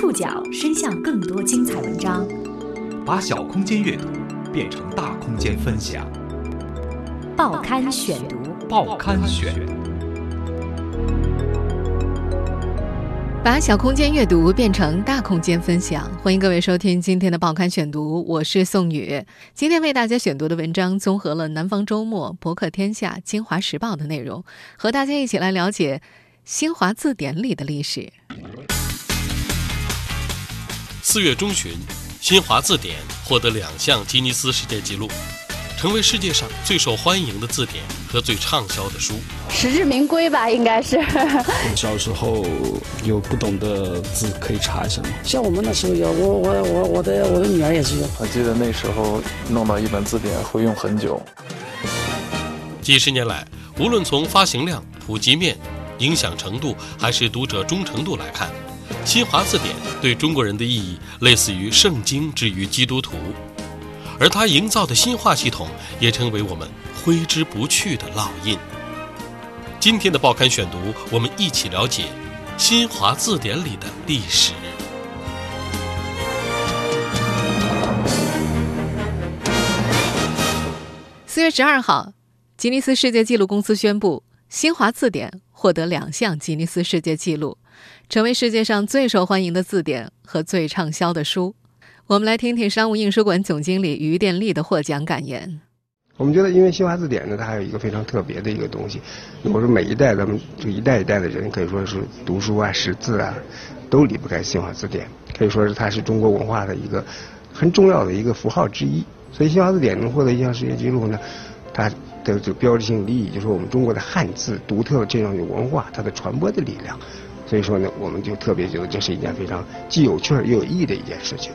触角伸向更多精彩文章，把小空间阅读变成大空间分享。报刊选读，报刊选，把小空间阅读变成大空间分享。欢迎各位收听今天的报刊选读，我是宋宇。今天为大家选读的文章综合了《南方周末》《博客天下》《京华时报》的内容，和大家一起来了解新华字典里的历史。四月中旬，新华字典获得两项吉尼斯世界纪录，成为世界上最受欢迎的字典和最畅销的书。实至名归吧，应该是。小时候有不懂的字可以查一下吗？像我们那时候有，我我我我的我的女儿也是有。我记得那时候弄到一本字典会用很久。几十年来，无论从发行量、普及面、影响程度，还是读者忠诚度来看。新华字典对中国人的意义，类似于圣经之于基督徒，而它营造的新华系统，也成为我们挥之不去的烙印。今天的报刊选读，我们一起了解新华字典里的历史。四月十二号，吉尼斯世界纪录公司宣布，新华字典获得两项吉尼斯世界纪录。成为世界上最受欢迎的字典和最畅销的书。我们来听听商务印书馆总经理于电力的获奖感言。我们觉得，因为新华字典呢，它还有一个非常特别的一个东西。我说每一代咱们就一代一代的人，可以说是读书啊、识字啊，都离不开新华字典。可以说是它是中国文化的一个很重要的一个符号之一。所以新华字典能获得一项世界纪录呢，它的这个标志性意义就是我们中国的汉字独特的这样的文化，它的传播的力量。所以说呢，我们就特别觉得这是一件非常既有趣又有意义的一件事情。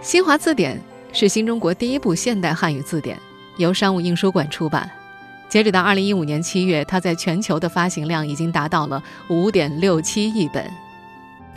新华字典是新中国第一部现代汉语字典，由商务印书馆出版。截止到二零一五年七月，它在全球的发行量已经达到了五点六七亿本。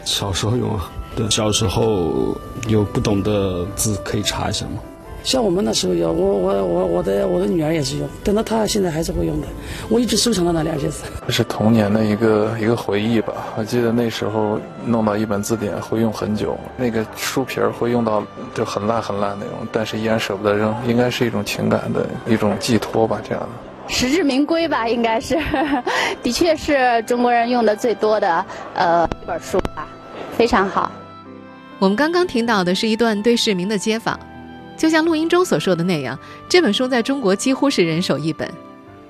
小时候用啊，对，小时候有不懂的字可以查一下吗？像我们那时候有，我我我我的我的女儿也是用，等到她现在还是会用的。我一直收藏到那两些字。这是童年的一个一个回忆吧。我记得那时候弄到一本字典会用很久，那个书皮儿会用到就很烂很烂那种，但是依然舍不得扔，应该是一种情感的一种寄托吧，这样的。实至名归吧，应该是，的确是中国人用的最多的呃一本书吧，非常好。我们刚刚听到的是一段对市民的街访。就像录音中所说的那样，这本书在中国几乎是人手一本。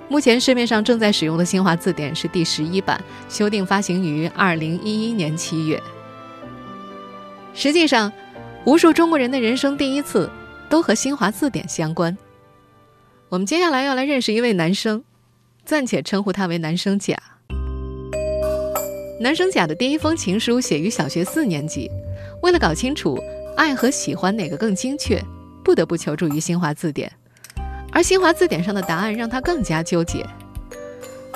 目前市面上正在使用的新华字典是第十一版，修订发行于二零一一年七月。实际上，无数中国人的人生第一次都和新华字典相关。我们接下来要来认识一位男生，暂且称呼他为男生甲。男生甲的第一封情书写于小学四年级，为了搞清楚爱和喜欢哪个更精确。不得不求助于新华字典，而新华字典上的答案让他更加纠结。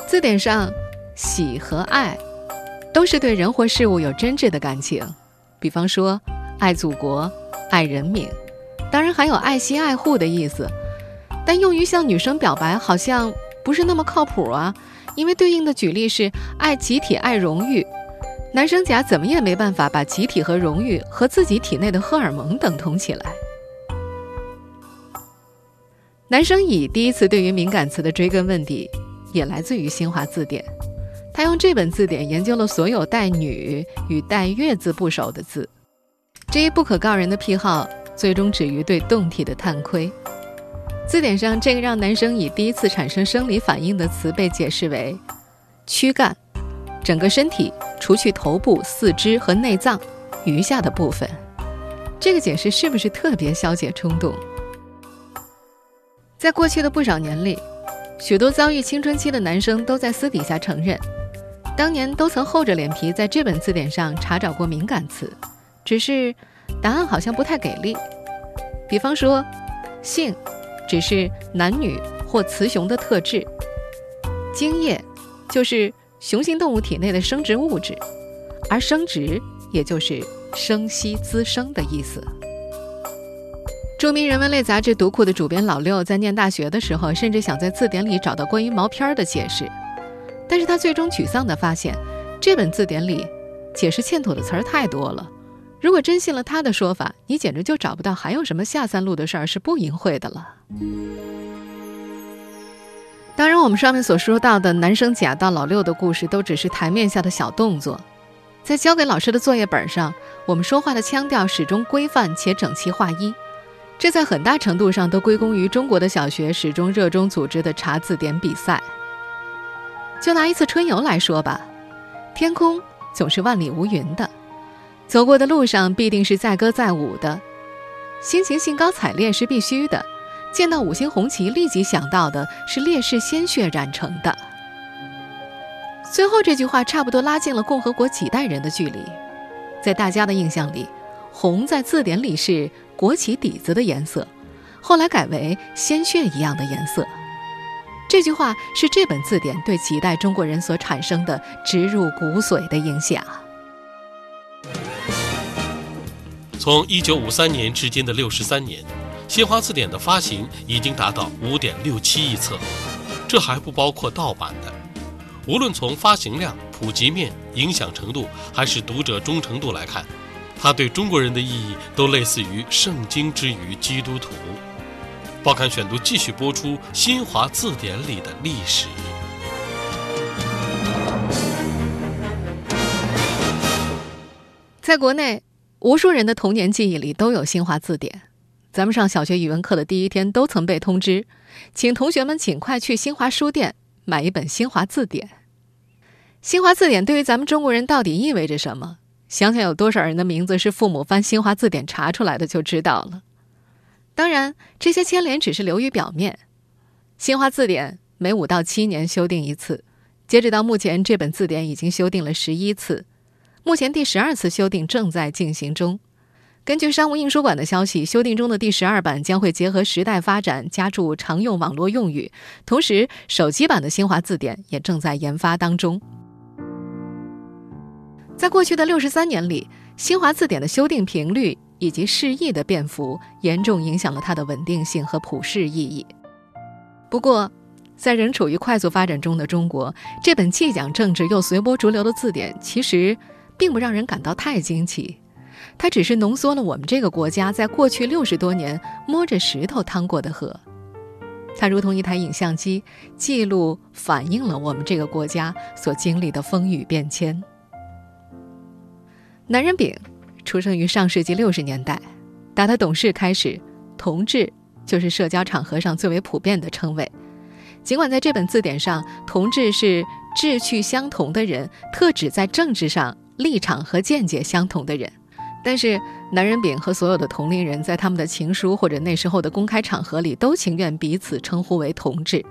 字典上“喜”和“爱”都是对人或事物有真挚的感情，比方说爱祖国、爱人民，当然还有爱惜爱护的意思。但用于向女生表白好像不是那么靠谱啊，因为对应的举例是爱集体、爱荣誉。男生甲怎么也没办法把集体和荣誉和自己体内的荷尔蒙等同起来。男生乙第一次对于敏感词的追根问底，也来自于新华字典。他用这本字典研究了所有带“女”与带“月”字部首的字。这一不可告人的癖好，最终止于对动体的探窥。字典上这个让男生乙第一次产生生理反应的词被解释为“躯干”，整个身体除去头部、四肢和内脏，余下的部分。这个解释是不是特别消解冲动？在过去的不少年里，许多遭遇青春期的男生都在私底下承认，当年都曾厚着脸皮在这本字典上查找过敏感词，只是答案好像不太给力。比方说，性只是男女或雌雄的特质，精液就是雄性动物体内的生殖物质，而生殖也就是生息滋生的意思。著名人文类杂志《读库》的主编老六在念大学的时候，甚至想在字典里找到关于毛片儿的解释，但是他最终沮丧地发现，这本字典里解释欠妥的词儿太多了。如果真信了他的说法，你简直就找不到还有什么下三路的事儿是不淫秽的了。当然，我们上面所说到的男生假到老六的故事，都只是台面下的小动作。在交给老师的作业本上，我们说话的腔调始终规范且整齐划一。这在很大程度上都归功于中国的小学始终热衷组织的查字典比赛。就拿一次春游来说吧，天空总是万里无云的，走过的路上必定是载歌载舞的，心情兴高采烈是必须的。见到五星红旗，立即想到的是烈士鲜血染成的。最后这句话差不多拉近了共和国几代人的距离，在大家的印象里，红在字典里是国旗底子的颜色，后来改为鲜血一样的颜色。这句话是这本字典对几代中国人所产生的植入骨髓的影响。从一九五三年至今的六十三年。新华字典的发行已经达到五点六七亿册，这还不包括盗版的。无论从发行量、普及面、影响程度，还是读者忠诚度来看，它对中国人的意义都类似于圣经之于基督徒。报刊选读继续播出《新华字典里的历史》。在国内，无数人的童年记忆里都有新华字典。咱们上小学语文课的第一天，都曾被通知，请同学们尽快去新华书店买一本新华字典。新华字典对于咱们中国人到底意味着什么？想想有多少人的名字是父母翻新华字典查出来的，就知道了。当然，这些牵连只是流于表面。新华字典每五到七年修订一次，截止到目前，这本字典已经修订了十一次，目前第十二次修订正在进行中。根据商务印书馆的消息，修订中的第十二版将会结合时代发展，加注常用网络用语。同时，手机版的新华字典也正在研发当中。在过去的六十三年里，新华字典的修订频率以及释义的变幅，严重影响了它的稳定性和普世意义。不过，在仍处于快速发展中的中国，这本既讲政治又随波逐流的字典，其实并不让人感到太惊奇。它只是浓缩了我们这个国家在过去六十多年摸着石头趟过的河，它如同一台影像机，记录反映了我们这个国家所经历的风雨变迁。男人丙出生于上世纪六十年代，打他懂事开始，同志就是社交场合上最为普遍的称谓。尽管在这本字典上，同志是志趣相同的人，特指在政治上立场和见解相同的人。但是，男人丙和所有的同龄人在他们的情书或者那时候的公开场合里，都情愿彼此称呼为同志。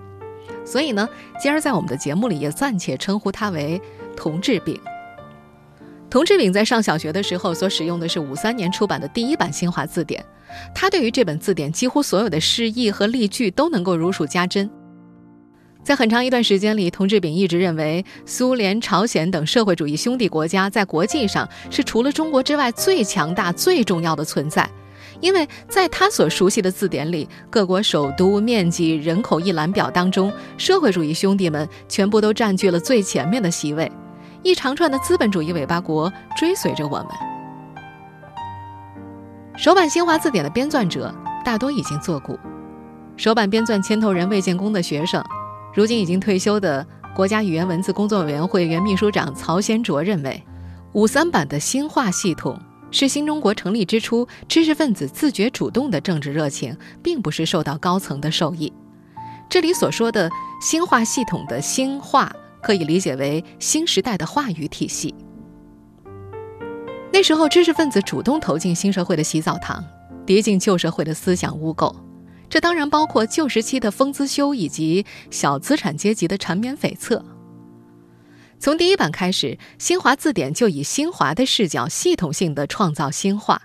所以呢，今儿在我们的节目里也暂且称呼他为同志丙。佟志炳在上小学的时候所使用的是五三年出版的第一版新华字典，他对于这本字典几乎所有的释义和例句都能够如数家珍。在很长一段时间里，童志炳一直认为苏联、朝鲜等社会主义兄弟国家在国际上是除了中国之外最强大、最重要的存在，因为在他所熟悉的字典里，各国首都、面积、人口一览表当中，社会主义兄弟们全部都占据了最前面的席位，一长串的资本主义尾巴国追随着我们。首版新华字典的编纂者大多已经作古，首版编纂牵头人魏建功的学生。如今已经退休的国家语言文字工作委员会原秘书长曹先卓认为，五三版的新化系统是新中国成立之初知识分子自觉主动的政治热情，并不是受到高层的授意。这里所说的新化系统的新化，可以理解为新时代的话语体系。那时候，知识分子主动投进新社会的洗澡堂，涤净旧社会的思想污垢。这当然包括旧时期的风姿修以及小资产阶级的缠绵悱恻。从第一版开始，新华字典就以新华的视角，系统性的创造新化，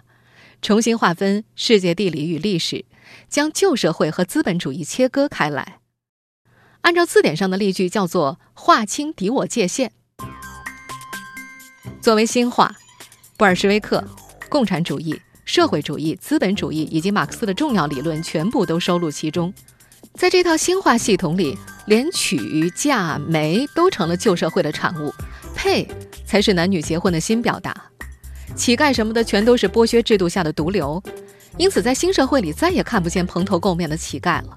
重新划分世界地理与历史，将旧社会和资本主义切割开来。按照字典上的例句，叫做“划清敌我界限”。作为新化，布尔什维克、共产主义。社会主义、资本主义以及马克思的重要理论全部都收录其中。在这套新化系统里，连娶、嫁、媒都成了旧社会的产物，配才是男女结婚的新表达。乞丐什么的全都是剥削制度下的毒瘤，因此在新社会里再也看不见蓬头垢面的乞丐了。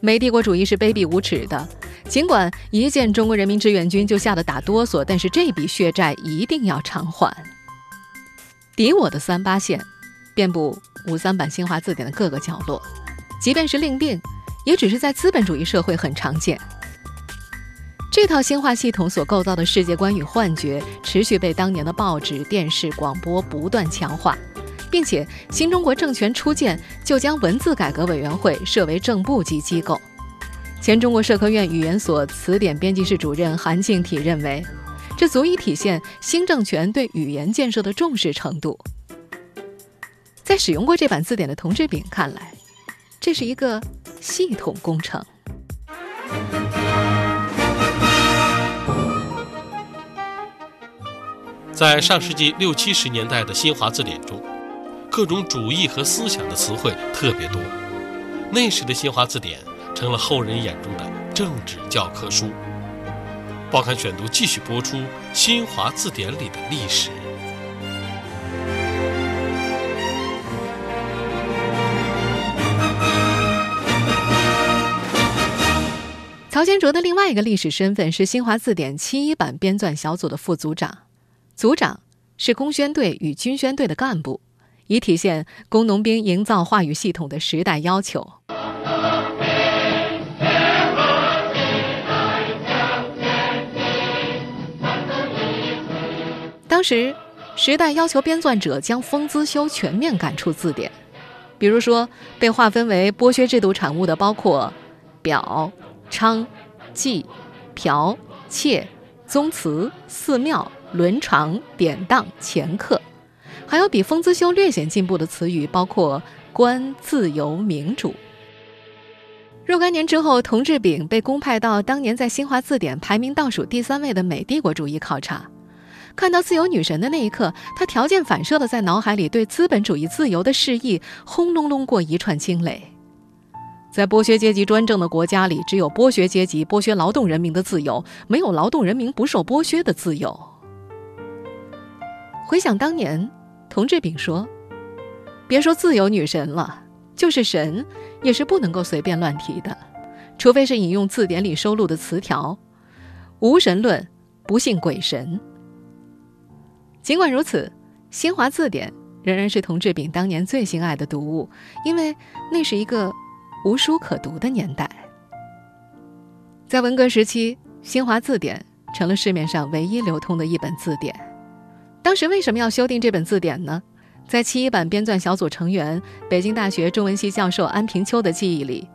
美帝国主义是卑鄙无耻的，尽管一见中国人民志愿军就吓得打哆嗦，但是这笔血债一定要偿还。敌我的三八线，遍布五三版新华字典的各个角落，即便是令定，也只是在资本主义社会很常见。这套新化系统所构造的世界观与幻觉，持续被当年的报纸、电视、广播不断强化，并且新中国政权初建就将文字改革委员会设为正部级机构。前中国社科院语言所词典编辑室主任韩敬体认为，这足以体现新政权对语言建设的重视程度。在使用过这版字典的童志炳看来，这是一个系统工程。在上世纪六七十年代的新华字典中，各种主义和思想的词汇特别多。那时的新华字典成了后人眼中的政治教科书。报刊选读继续播出新华字典里的历史。曹先卓的另外一个历史身份是新华字典七一版编纂小组的副组长。组长是工宣队与军宣队的干部，以体现工农兵营造话语系统的时代要求。当时，时代要求编纂者将封资修全面赶出字典，比如说被划分为剥削制度产物的包括表、娼、妓、嫖、妾、宗祠、寺庙。伦常、典当、前客，还有比风姿修略显进步的词语，包括官、自由、民主。若干年之后，童志炳被公派到当年在新华字典排名倒数第三位的美帝国主义考察，看到自由女神的那一刻，他条件反射的在脑海里对资本主义自由的示意轰隆隆过一串惊雷。在剥削阶级专政的国家里，只有剥削阶级剥削劳动人民的自由，没有劳动人民不受剥削的自由。回想当年，童志炳说：“别说自由女神了，就是神，也是不能够随便乱提的，除非是引用字典里收录的词条。无神论，不信鬼神。”尽管如此，新华字典仍然是童志炳当年最心爱的读物，因为那是一个无书可读的年代。在文革时期，新华字典成了市面上唯一流通的一本字典。当时为什么要修订这本字典呢？在七一版编纂小组成员、北京大学中文系教授安平秋的记忆里，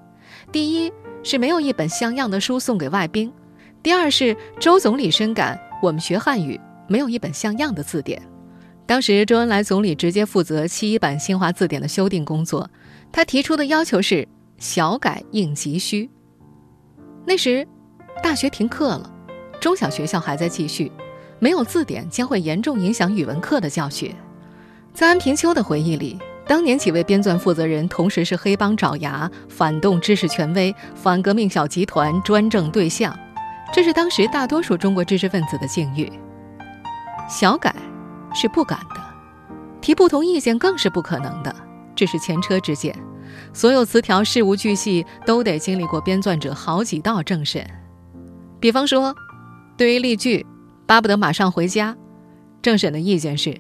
第一是没有一本像样的书送给外宾；第二是周总理深感我们学汉语没有一本像样的字典。当时周恩来总理直接负责七一版新华字典的修订工作，他提出的要求是小改应急需。那时，大学停课了，中小学校还在继续。没有字典将会严重影响语文课的教学。在安平秋的回忆里，当年几位编纂负责人同时是黑帮爪牙、反动知识权威、反革命小集团专政对象，这是当时大多数中国知识分子的境遇。小改是不敢的，提不同意见更是不可能的，这是前车之鉴。所有词条事无巨细都得经历过编纂者好几道政审。比方说，对于例句。巴不得马上回家。政审的意见是，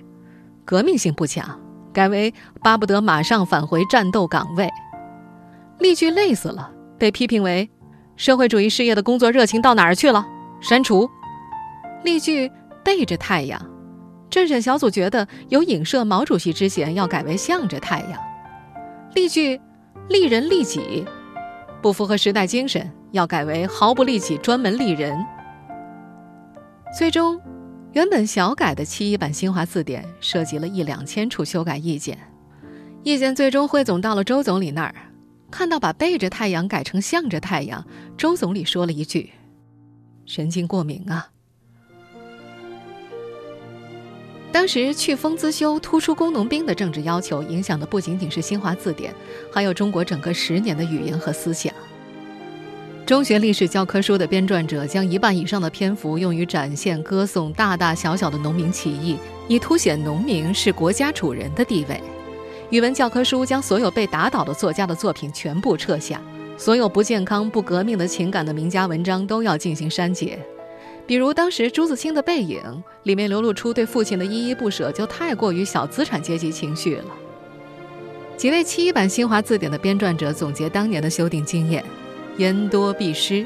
革命性不强，改为巴不得马上返回战斗岗位。例句累死了，被批评为社会主义事业的工作热情到哪儿去了？删除。例句背着太阳，政审小组觉得有影射毛主席之嫌，要改为向着太阳。例句利人利己，不符合时代精神，要改为毫不利己，专门利人。最终，原本小改的七一版新华字典涉及了一两千处修改意见，意见最终汇总到了周总理那儿。看到把背着太阳改成向着太阳，周总理说了一句：“神经过敏啊。”当时去封资修、突出工农兵的政治要求，影响的不仅仅是新华字典，还有中国整个十年的语言和思想。中学历史教科书的编撰者将一半以上的篇幅用于展现、歌颂大大小小的农民起义，以凸显农民是国家主人的地位。语文教科书将所有被打倒的作家的作品全部撤下，所有不健康、不革命的情感的名家文章都要进行删减。比如当时朱自清的《背影》里面流露出对父亲的依依不舍，就太过于小资产阶级情绪了。几位七一版新华字典的编撰者总结当年的修订经验。言多必失，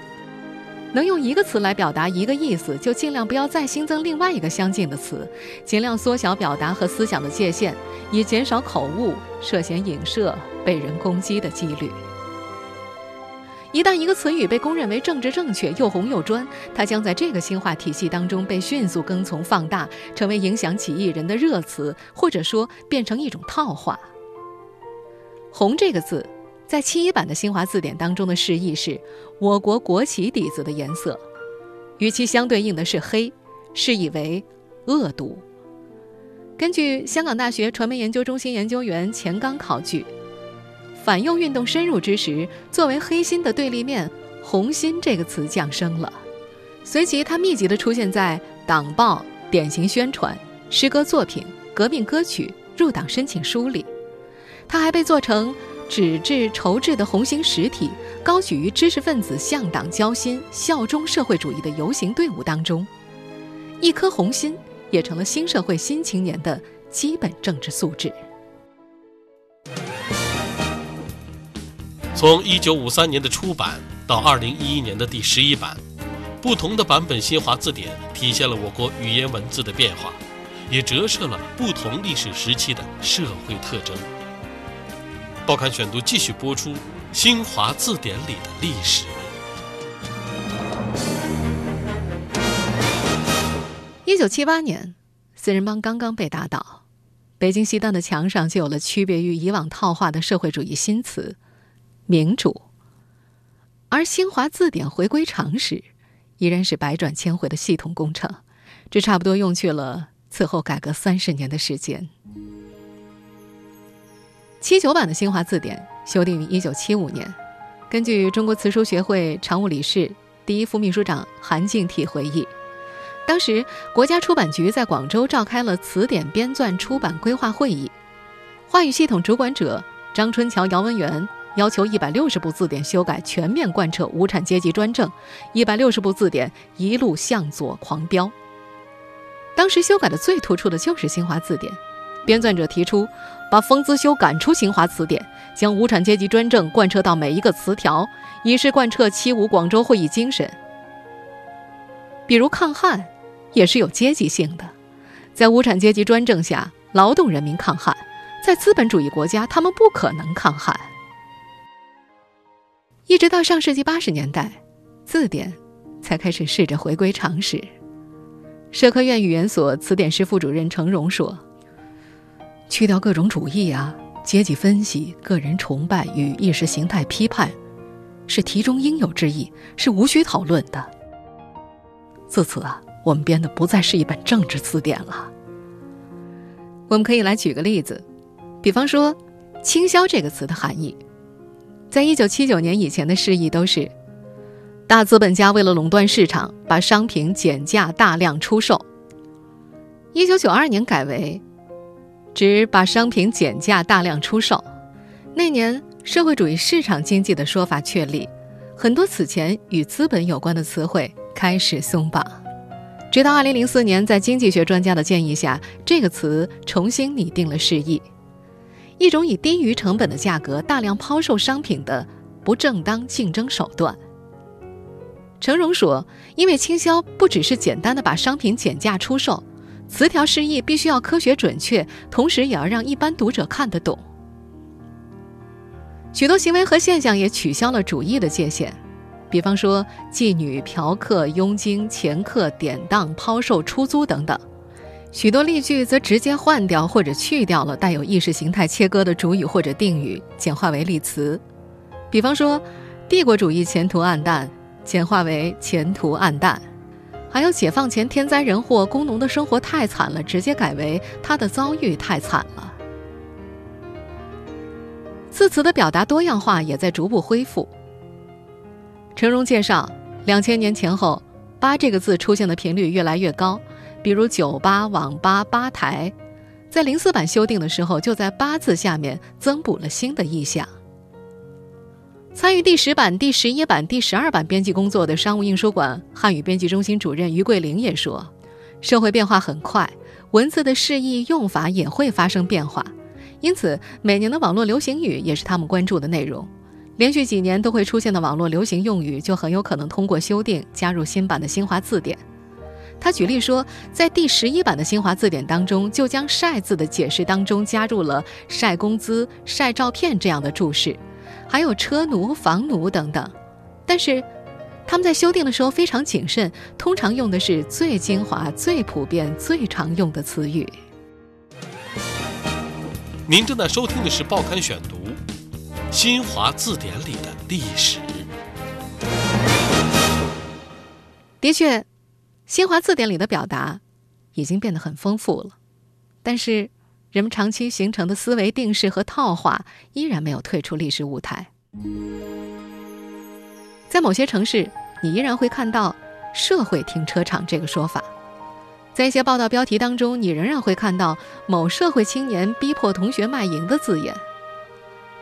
能用一个词来表达一个意思，就尽量不要再新增另外一个相近的词，尽量缩小表达和思想的界限，以减少口误、涉嫌影射、被人攻击的几率。一旦一个词语被公认为政治正确、又红又专，它将在这个新化体系当中被迅速跟从放大，成为影响起义人的热词，或者说变成一种套话。红这个字。在七一版的新华字典当中的释义是我国国旗底子的颜色，与其相对应的是黑，释义为恶毒。根据香港大学传媒研究中心研究员钱刚考据，反右运动深入之时，作为黑心的对立面，红心这个词降生了，随即它密集地出现在党报、典型宣传、诗歌作品、革命歌曲、入党申请书里，它还被做成。纸质、绸制的红星实体高举于知识分子向党交心、效忠社会主义的游行队伍当中，一颗红心也成了新社会新青年的基本政治素质。从一九五三年的出版到二零一一年的第十一版，不同的版本新华字典体现了我国语言文字的变化，也折射了不同历史时期的社会特征。报刊选读继续播出《新华字典里的历史》。一九七八年，四人帮刚刚被打倒，北京西单的墙上就有了区别于以往套话的社会主义新词“民主”，而新华字典回归常识，依然是百转千回的系统工程，这差不多用去了此后改革三十年的时间。七九版的新华字典修订于一九七五年，根据中国词书学会常务理事、第一副秘书长韩敬体回忆，当时国家出版局在广州召开了词典编纂出版规划会议，话语系统主管者张春桥、姚文元要求一百六十部字典修改全面贯彻无产阶级专政，一百六十部字典一路向左狂飙。当时修改的最突出的就是新华字典。编纂者提出，把封资修赶出新华词典，将无产阶级专政贯彻到每一个词条，以示贯彻七五广州会议精神。比如抗旱，也是有阶级性的，在无产阶级专政下，劳动人民抗旱；在资本主义国家，他们不可能抗旱。一直到上世纪八十年代，字典才开始试着回归常识。社科院语言所词典室副主任程荣说。去掉各种主义啊、阶级分析、个人崇拜与意识形态批判，是题中应有之义，是无需讨论的。自此啊，我们编的不再是一本政治词典了。我们可以来举个例子，比方说“倾销”这个词的含义，在一九七九年以前的释义都是：大资本家为了垄断市场，把商品减价大量出售。一九九二年改为。指把商品减价大量出售。那年，社会主义市场经济的说法确立，很多此前与资本有关的词汇开始松绑。直到2004年，在经济学专家的建议下，这个词重新拟定了释义：一种以低于成本的价格大量抛售商品的不正当竞争手段。程荣说：“因为倾销不只是简单的把商品减价出售。”词条释义必须要科学准确，同时也要让一般读者看得懂。许多行为和现象也取消了主义的界限，比方说妓女、嫖客、佣金、掮客、典当、抛售、出租等等。许多例句则直接换掉或者去掉了带有意识形态切割的主语或者定语，简化为例词。比方说，帝国主义前途暗淡，简化为前途暗淡。还有解放前天灾人祸，工农的生活太惨了，直接改为他的遭遇太惨了。字词的表达多样化也在逐步恢复。陈荣介绍，两千年前后，“八”这个字出现的频率越来越高，比如酒吧、网吧、吧台。在零四版修订的时候，就在“八”字下面增补了新的意象。参与第十版、第十一版、第十二版编辑工作的商务印书馆汉语编辑中心主任于桂玲也说：“社会变化很快，文字的释义用法也会发生变化，因此每年的网络流行语也是他们关注的内容。连续几年都会出现的网络流行用语，就很有可能通过修订加入新版的新华字典。”他举例说，在第十一版的新华字典当中，就将“晒”字的解释当中加入了“晒工资”“晒照片”这样的注释。还有车奴、房奴等等，但是他们在修订的时候非常谨慎，通常用的是最精华、最普遍、最常用的词语。您正在收听的是《报刊选读》，新华字典里的历史。的确，新华字典里的表达已经变得很丰富了，但是。人们长期形成的思维定式和套话依然没有退出历史舞台。在某些城市，你依然会看到“社会停车场”这个说法；在一些报道标题当中，你仍然会看到“某社会青年逼迫同学卖淫”的字眼。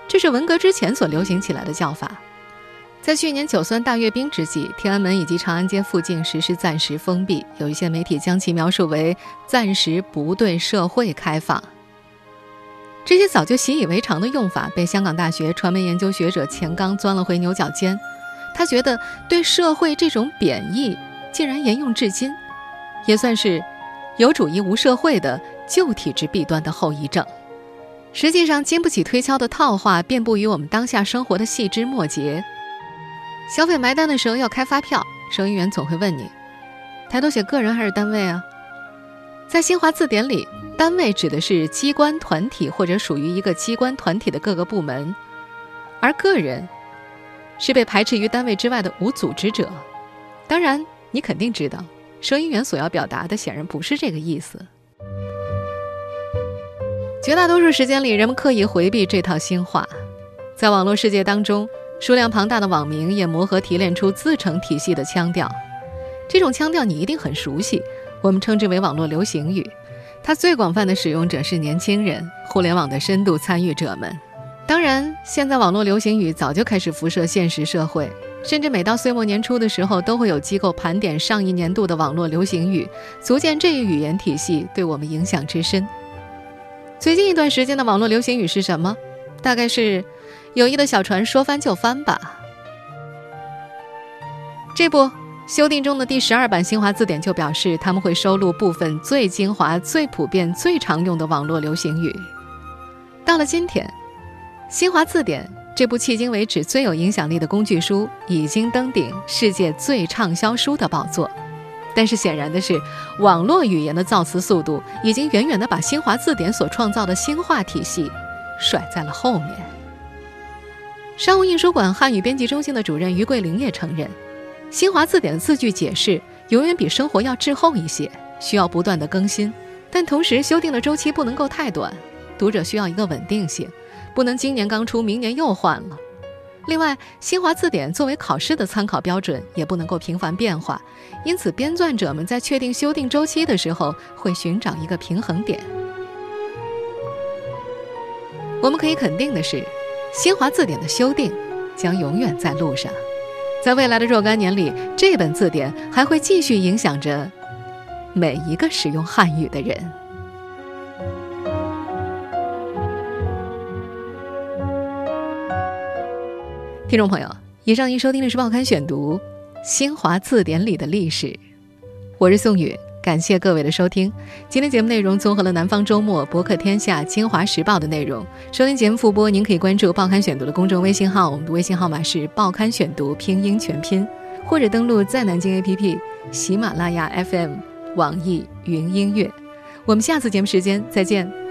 这是文革之前所流行起来的叫法。在去年九算大阅兵之际，天安门以及长安街附近实施暂时封闭，有一些媒体将其描述为“暂时不对社会开放”。这些早就习以为常的用法，被香港大学传媒研究学者钱刚钻了回牛角尖。他觉得对社会这种贬义竟然沿用至今，也算是有主义无社会的旧体制弊端的后遗症。实际上，经不起推敲的套话遍布于我们当下生活的细枝末节。消费埋单的时候要开发票，收银员总会问你：抬头写个人还是单位啊？在新华字典里。单位指的是机关团体或者属于一个机关团体的各个部门，而个人是被排斥于单位之外的无组织者。当然，你肯定知道，收银员所要表达的显然不是这个意思。绝大多数时间里，人们刻意回避这套新话。在网络世界当中，数量庞大的网民也磨合提炼出自成体系的腔调。这种腔调你一定很熟悉，我们称之为网络流行语。它最广泛的使用者是年轻人，互联网的深度参与者们。当然，现在网络流行语早就开始辐射现实社会，甚至每到岁末年初的时候，都会有机构盘点上一年度的网络流行语，足见这一语言体系对我们影响之深。最近一段时间的网络流行语是什么？大概是“友谊的小船说翻就翻”吧。这不。修订中的第十二版新华字典就表示，他们会收录部分最精华、最普遍、最常用的网络流行语。到了今天，新华字典这部迄今为止最有影响力的工具书已经登顶世界最畅销书的宝座。但是显然的是，网络语言的造词速度已经远远地把新华字典所创造的新话体系甩在了后面。商务印书馆汉语编辑中心的主任于桂林也承认。新华字典的字句解释永远比生活要滞后一些，需要不断的更新，但同时修订的周期不能够太短，读者需要一个稳定性，不能今年刚出，明年又换了。另外，新华字典作为考试的参考标准，也不能够频繁变化，因此编撰者们在确定修订周期的时候，会寻找一个平衡点。我们可以肯定的是，新华字典的修订将永远在路上。在未来的若干年里，这本字典还会继续影响着每一个使用汉语的人。听众朋友，以上您收听的是《报刊选读》《新华字典里的历史》，我是宋宇。感谢各位的收听。今天节目内容综合了《南方周末》、《博客天下》、《清华时报》的内容。收听节目复播，您可以关注《报刊选读》的公众微信号，我们的微信号码是“报刊选读”拼音全拼，或者登录在南京 APP、喜马拉雅 FM、网易云音乐。我们下次节目时间再见。